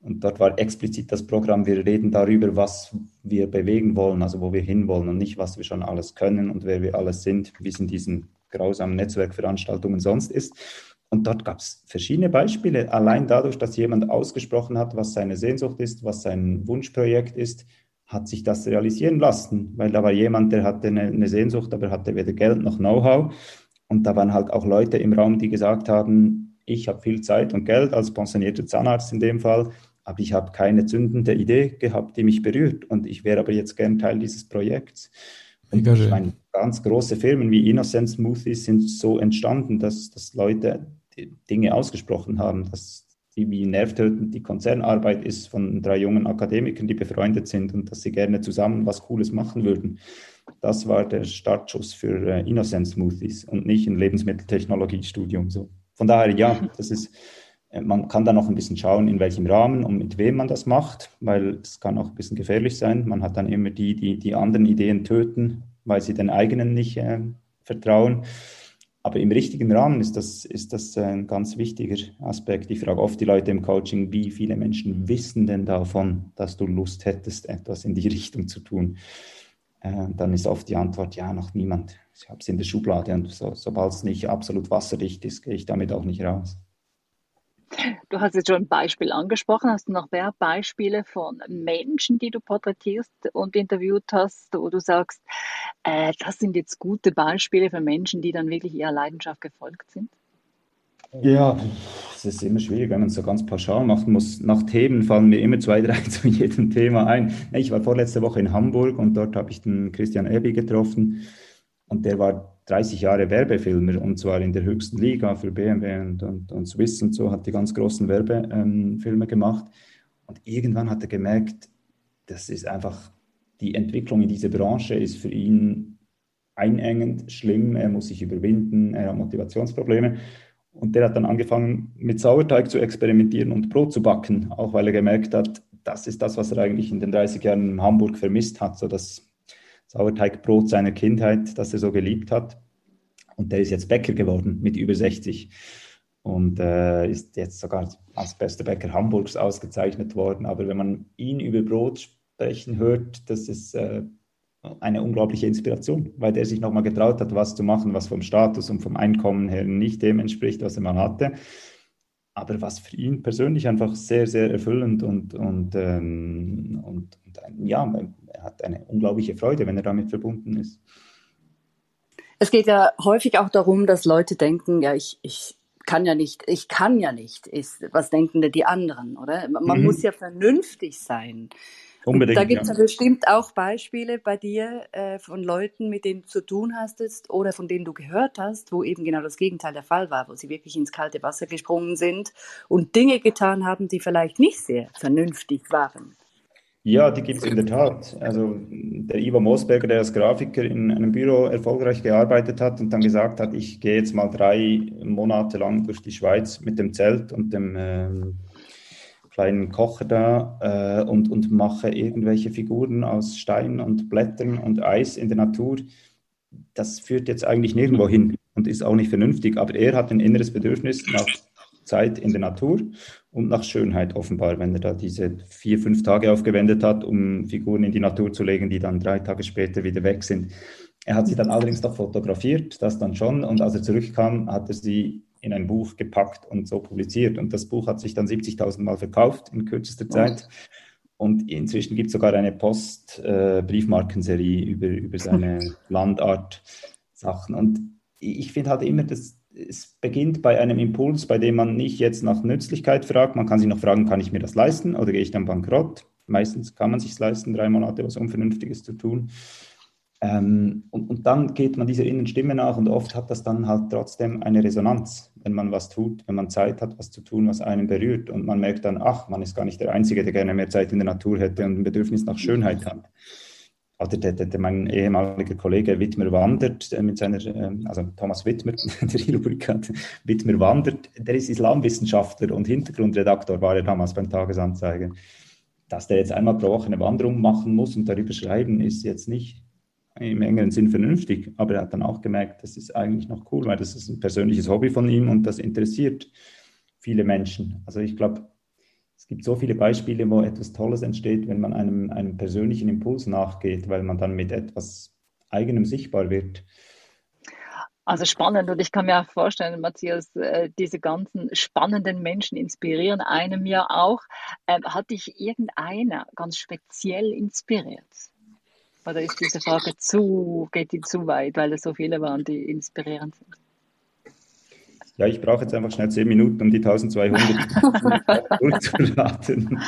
Speaker 4: Und dort war explizit das Programm, wir reden darüber, was wir bewegen wollen, also wo wir hinwollen und nicht, was wir schon alles können und wer wir alles sind, wie es in diesen grausamen Netzwerkveranstaltungen sonst ist. Und dort gab es verschiedene Beispiele, allein dadurch, dass jemand ausgesprochen hat, was seine Sehnsucht ist, was sein Wunschprojekt ist, hat sich das realisieren lassen, weil da war jemand, der hatte eine, eine Sehnsucht, aber hatte weder Geld noch Know-how. Und da waren halt auch Leute im Raum, die gesagt haben, ich habe viel Zeit und Geld als pensionierter Zahnarzt in dem Fall, aber ich habe keine zündende Idee gehabt, die mich berührt. Und ich wäre aber jetzt gern Teil dieses Projekts. Und ich meine, ganz große Firmen wie Innocent Smoothies sind so entstanden, dass, dass Leute Dinge ausgesprochen haben, dass die wie nervtötend die Konzernarbeit ist von drei jungen Akademikern, die befreundet sind und dass sie gerne zusammen was Cooles machen würden. Das war der Startschuss für äh, Innocent Smoothies und nicht ein Lebensmitteltechnologiestudium. So. Von daher, ja, das ist, äh, man kann da noch ein bisschen schauen, in welchem Rahmen und mit wem man das macht, weil es kann auch ein bisschen gefährlich sein. Man hat dann immer die, die die anderen Ideen töten, weil sie den eigenen nicht äh, vertrauen. Aber im richtigen Rahmen ist das, ist das ein ganz wichtiger Aspekt. Ich frage oft die Leute im Coaching, wie viele Menschen wissen denn davon, dass du Lust hättest, etwas in die Richtung zu tun? Äh, dann ist oft die Antwort, ja, noch niemand. Ich habe es in der Schublade und so, sobald es nicht absolut wasserdicht ist, gehe ich damit auch nicht raus.
Speaker 5: Du hast jetzt schon ein Beispiel angesprochen. Hast du noch mehr Beispiele von Menschen, die du porträtierst und interviewt hast, wo du sagst, äh, das sind jetzt gute Beispiele für Menschen, die dann wirklich ihrer Leidenschaft gefolgt sind?
Speaker 4: Ja, es ist immer schwierig, wenn man es so ganz pauschal machen muss. Nach Themen fallen mir immer zwei, drei zu jedem Thema ein. Ich war vorletzte Woche in Hamburg und dort habe ich den Christian Ebi getroffen und der war 30 Jahre Werbefilmer und zwar in der höchsten Liga für BMW und, und, und Swiss und so, hat die ganz großen Werbefilme ähm, gemacht. Und irgendwann hat er gemerkt, das ist einfach, die Entwicklung in dieser Branche ist für ihn einengend, schlimm, er muss sich überwinden, er hat Motivationsprobleme. Und der hat dann angefangen, mit Sauerteig zu experimentieren und Brot zu backen, auch weil er gemerkt hat, das ist das, was er eigentlich in den 30 Jahren in Hamburg vermisst hat, so das Sauerteigbrot seiner Kindheit, das er so geliebt hat. Und der ist jetzt Bäcker geworden mit über 60 und äh, ist jetzt sogar als bester Bäcker Hamburgs ausgezeichnet worden. Aber wenn man ihn über Brot sprechen hört, das ist äh, eine unglaubliche Inspiration, weil der sich nochmal getraut hat, was zu machen, was vom Status und vom Einkommen her nicht dem entspricht, was er mal hatte. Aber was für ihn persönlich einfach sehr, sehr erfüllend und, und, ähm, und, und ja, er hat eine unglaubliche Freude, wenn er damit verbunden ist.
Speaker 3: Es geht ja häufig auch darum, dass Leute denken, ja, ich, ich kann ja nicht, ich kann ja nicht, ist, was denken denn die anderen, oder? Man mhm. muss ja vernünftig sein. Unbedingt. Und da gibt es ja. bestimmt auch Beispiele bei dir äh, von Leuten, mit denen du zu tun hast oder von denen du gehört hast, wo eben genau das Gegenteil der Fall war, wo sie wirklich ins kalte Wasser gesprungen sind und Dinge getan haben, die vielleicht nicht sehr vernünftig waren.
Speaker 4: Ja, die gibt es in der Tat. Also der Ivo Mosberger, der als Grafiker in einem Büro erfolgreich gearbeitet hat und dann gesagt hat, ich gehe jetzt mal drei Monate lang durch die Schweiz mit dem Zelt und dem äh, kleinen Kocher da äh, und, und mache irgendwelche Figuren aus Stein und Blättern und Eis in der Natur. Das führt jetzt eigentlich nirgendwo hin und ist auch nicht vernünftig. Aber er hat ein inneres Bedürfnis nach Zeit in der Natur und nach Schönheit offenbar, wenn er da diese vier, fünf Tage aufgewendet hat, um Figuren in die Natur zu legen, die dann drei Tage später wieder weg sind. Er hat sie dann allerdings noch fotografiert, das dann schon, und als er zurückkam, hat er sie in ein Buch gepackt und so publiziert. Und das Buch hat sich dann 70.000 Mal verkauft in kürzester Zeit. Und inzwischen gibt es sogar eine Post-Briefmarkenserie äh, über, über seine Landart-Sachen. Und ich finde halt immer, dass es beginnt bei einem Impuls, bei dem man nicht jetzt nach Nützlichkeit fragt. Man kann sich noch fragen, kann ich mir das leisten oder gehe ich dann bankrott? Meistens kann man sich leisten, drei Monate was Unvernünftiges zu tun. Ähm, und, und, dann geht man dieser inneren Stimme nach und oft hat das dann halt trotzdem eine Resonanz, wenn man was tut, wenn man Zeit hat, was zu tun, was einen berührt. Und man merkt dann, ach, man ist gar nicht der Einzige, der gerne mehr Zeit in der Natur hätte und ein Bedürfnis nach Schönheit hat oder der, der, mein ehemaliger Kollege Wittmer wandert äh, mit seiner, äh, also Thomas Wittmer, der Rubrikat Wittmer wandert, der ist Islamwissenschaftler und Hintergrundredaktor war er damals beim Tagesanzeiger. Dass der jetzt einmal pro Woche eine Wanderung machen muss und darüber schreiben, ist jetzt nicht im engeren Sinn vernünftig, aber er hat dann auch gemerkt, das ist eigentlich noch cool, weil das ist ein persönliches Hobby von ihm und das interessiert viele Menschen. Also ich glaube, es gibt so viele Beispiele, wo etwas Tolles entsteht, wenn man einem, einem persönlichen Impuls nachgeht, weil man dann mit etwas eigenem sichtbar wird.
Speaker 5: Also spannend und ich kann mir auch vorstellen, Matthias, äh, diese ganzen spannenden Menschen inspirieren einem ja auch. Ähm, hat dich irgendeiner ganz speziell inspiriert? Oder ist diese Frage zu, geht die zu weit, weil es so viele waren, die inspirierend sind?
Speaker 4: Ja, ich brauche jetzt einfach schnell zehn Minuten, um die 1200 durchzuladen.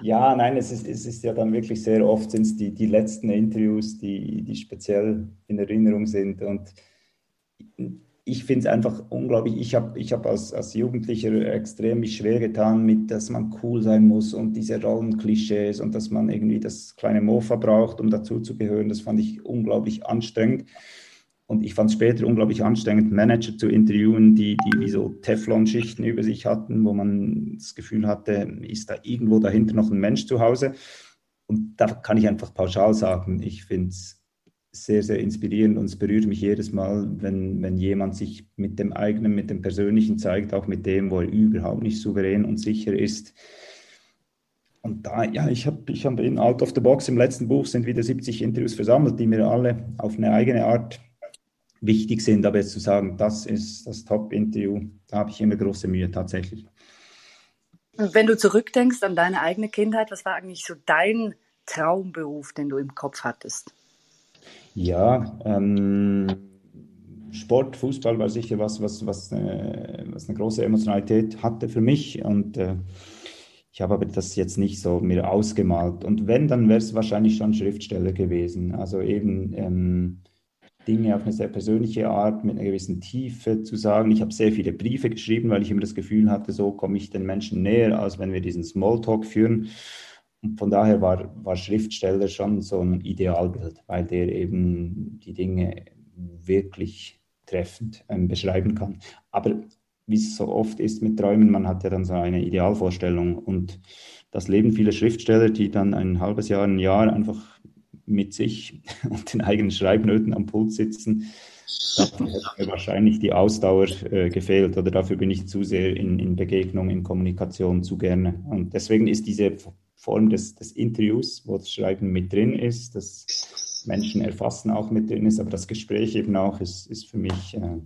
Speaker 4: ja, nein, es ist, es ist ja dann wirklich sehr oft sind es die, die letzten Interviews, die, die speziell in Erinnerung sind. Und ich finde es einfach unglaublich. Ich habe ich hab als, als Jugendlicher extrem mich schwer getan mit, dass man cool sein muss und diese Rollenklischees und dass man irgendwie das kleine Mofa braucht, um dazuzugehören. Das fand ich unglaublich anstrengend. Und ich fand es später unglaublich anstrengend, Manager zu interviewen, die, die wie so Teflon-Schichten über sich hatten, wo man das Gefühl hatte, ist da irgendwo dahinter noch ein Mensch zu Hause. Und da kann ich einfach pauschal sagen, ich finde es sehr, sehr inspirierend und es berührt mich jedes Mal, wenn, wenn jemand sich mit dem eigenen, mit dem Persönlichen zeigt, auch mit dem, wo er überhaupt nicht souverän und sicher ist. Und da, ja, ich habe ich hab in Out of the Box im letzten Buch sind wieder 70 Interviews versammelt, die mir alle auf eine eigene Art wichtig sind, aber jetzt zu sagen, das ist das Top-Interview, da habe ich immer große Mühe tatsächlich.
Speaker 3: Wenn du zurückdenkst an deine eigene Kindheit, was war eigentlich so dein Traumberuf, den du im Kopf hattest?
Speaker 4: Ja, ähm, Sport, Fußball war sicher was, was, was, äh, was eine große Emotionalität hatte für mich und äh, ich habe aber das jetzt nicht so mir ausgemalt. Und wenn, dann wäre es wahrscheinlich schon Schriftsteller gewesen. Also eben ähm, Dinge auf eine sehr persönliche Art, mit einer gewissen Tiefe zu sagen. Ich habe sehr viele Briefe geschrieben, weil ich immer das Gefühl hatte, so komme ich den Menschen näher, als wenn wir diesen Smalltalk führen. Und von daher war, war Schriftsteller schon so ein Idealbild, weil der eben die Dinge wirklich treffend ähm, beschreiben kann. Aber wie es so oft ist mit Träumen, man hat ja dann so eine Idealvorstellung und das leben viele Schriftsteller, die dann ein halbes Jahr, ein Jahr einfach mit sich und den eigenen Schreibnöten am Pult sitzen. Dafür hätte mir wahrscheinlich die Ausdauer äh, gefehlt oder dafür bin ich zu sehr in, in Begegnung, in Kommunikation zu gerne. Und deswegen ist diese Form des, des Interviews, wo das Schreiben mit drin ist, das Menschen erfassen auch mit drin ist, aber das Gespräch eben auch ist, ist für mich äh,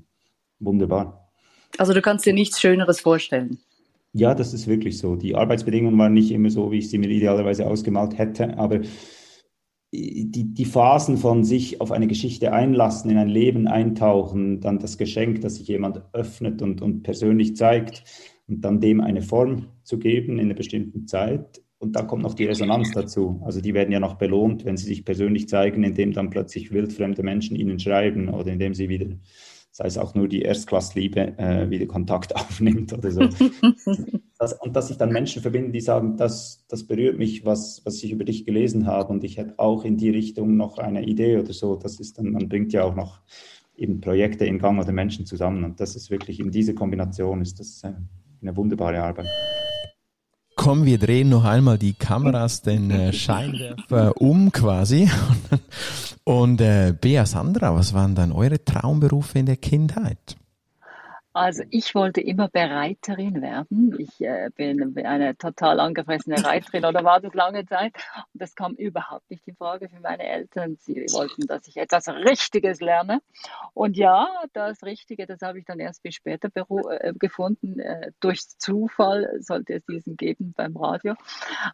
Speaker 4: wunderbar.
Speaker 3: Also du kannst dir nichts Schöneres vorstellen.
Speaker 4: Ja, das ist wirklich so. Die Arbeitsbedingungen waren nicht immer so, wie ich sie mir idealerweise ausgemalt hätte, aber die, die Phasen von sich auf eine Geschichte einlassen, in ein Leben eintauchen, dann das Geschenk, das sich jemand öffnet und, und persönlich zeigt und dann dem eine Form zu geben in einer bestimmten Zeit. Und dann kommt noch die Resonanz dazu. Also die werden ja noch belohnt, wenn sie sich persönlich zeigen, indem dann plötzlich wildfremde Menschen ihnen schreiben oder indem sie wieder sei es auch nur die Erstklassliebe, äh, wieder Kontakt aufnimmt oder so. das, und dass sich dann Menschen verbinden, die sagen, das, das berührt mich, was, was ich über dich gelesen habe und ich hätte auch in die Richtung noch eine Idee oder so. Das ist dann, man bringt ja auch noch eben Projekte in Gang oder Menschen zusammen und das ist wirklich in dieser Kombination ist das äh, eine wunderbare Arbeit.
Speaker 2: Komm, wir drehen noch einmal die Kameras, den äh, Scheinwerfer um quasi. Und äh, Bea Sandra, was waren dann eure Traumberufe in der Kindheit?
Speaker 5: Also ich wollte immer Bereiterin werden. Ich äh, bin eine total angefressene Reiterin oder war das lange Zeit. Und das kam überhaupt nicht in Frage für meine Eltern. Sie wollten, dass ich etwas Richtiges lerne. Und ja, das Richtige, das habe ich dann erst viel später äh, gefunden. Äh, durch Zufall sollte es diesen geben beim Radio.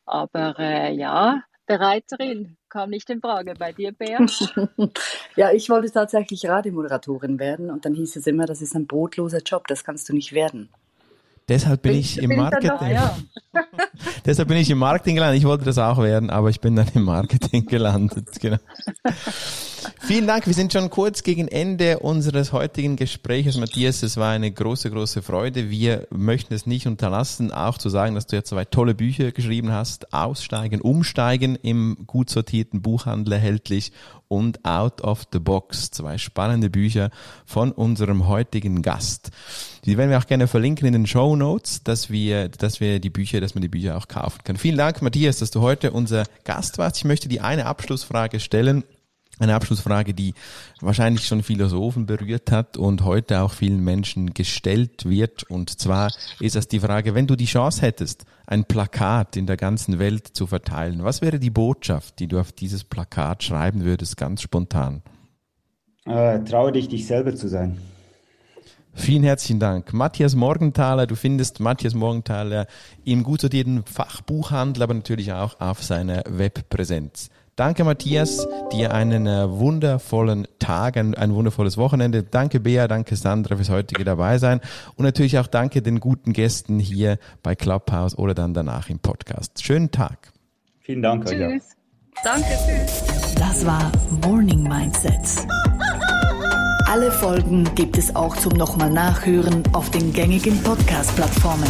Speaker 5: Aber äh, ja, Bereiterin kam nicht in Frage. Bei dir, Bea?
Speaker 3: ja, ich wollte tatsächlich Radiomoderatorin werden und dann hieß es immer, das ist ein brotloser Job, das kannst du nicht werden.
Speaker 2: Deshalb bin, bin ich im Marketing. Noch, ja. Deshalb bin ich im Marketing gelandet. Ich wollte das auch werden, aber ich bin dann im Marketing gelandet. Genau. Vielen Dank. Wir sind schon kurz gegen Ende unseres heutigen Gesprächs, Matthias. Es war eine große, große Freude. Wir möchten es nicht unterlassen, auch zu sagen, dass du jetzt zwei tolle Bücher geschrieben hast. Aussteigen, Umsteigen im gut sortierten Buchhandel erhältlich und Out of the Box. Zwei spannende Bücher von unserem heutigen Gast. Die werden wir auch gerne verlinken in den Show Notes, dass wir, dass wir die Bücher, dass man die Bücher auch kaufen kann. Vielen Dank, Matthias, dass du heute unser Gast warst. Ich möchte dir eine Abschlussfrage stellen. Eine Abschlussfrage, die wahrscheinlich schon Philosophen berührt hat und heute auch vielen Menschen gestellt wird. Und zwar ist das die Frage, wenn du die Chance hättest, ein Plakat in der ganzen Welt zu verteilen, was wäre die Botschaft, die du auf dieses Plakat schreiben würdest, ganz spontan?
Speaker 4: Äh, traue dich, dich selber zu sein.
Speaker 2: Vielen herzlichen Dank. Matthias Morgenthaler, du findest Matthias Morgenthaler im gut sortierten Fachbuchhandel, aber natürlich auch auf seiner Webpräsenz. Danke, Matthias. Dir einen äh, wundervollen Tag, ein, ein wundervolles Wochenende. Danke, Bea. Danke, Sandra, fürs heutige dabei sein. Und natürlich auch danke den guten Gästen hier bei Clubhouse oder dann danach im Podcast. Schönen Tag.
Speaker 4: Vielen Dank.
Speaker 5: Tschüss. Ja. Danke, tschüss.
Speaker 1: Das war Morning Mindset. Alle Folgen gibt es auch zum nochmal Nachhören auf den gängigen Podcast-Plattformen.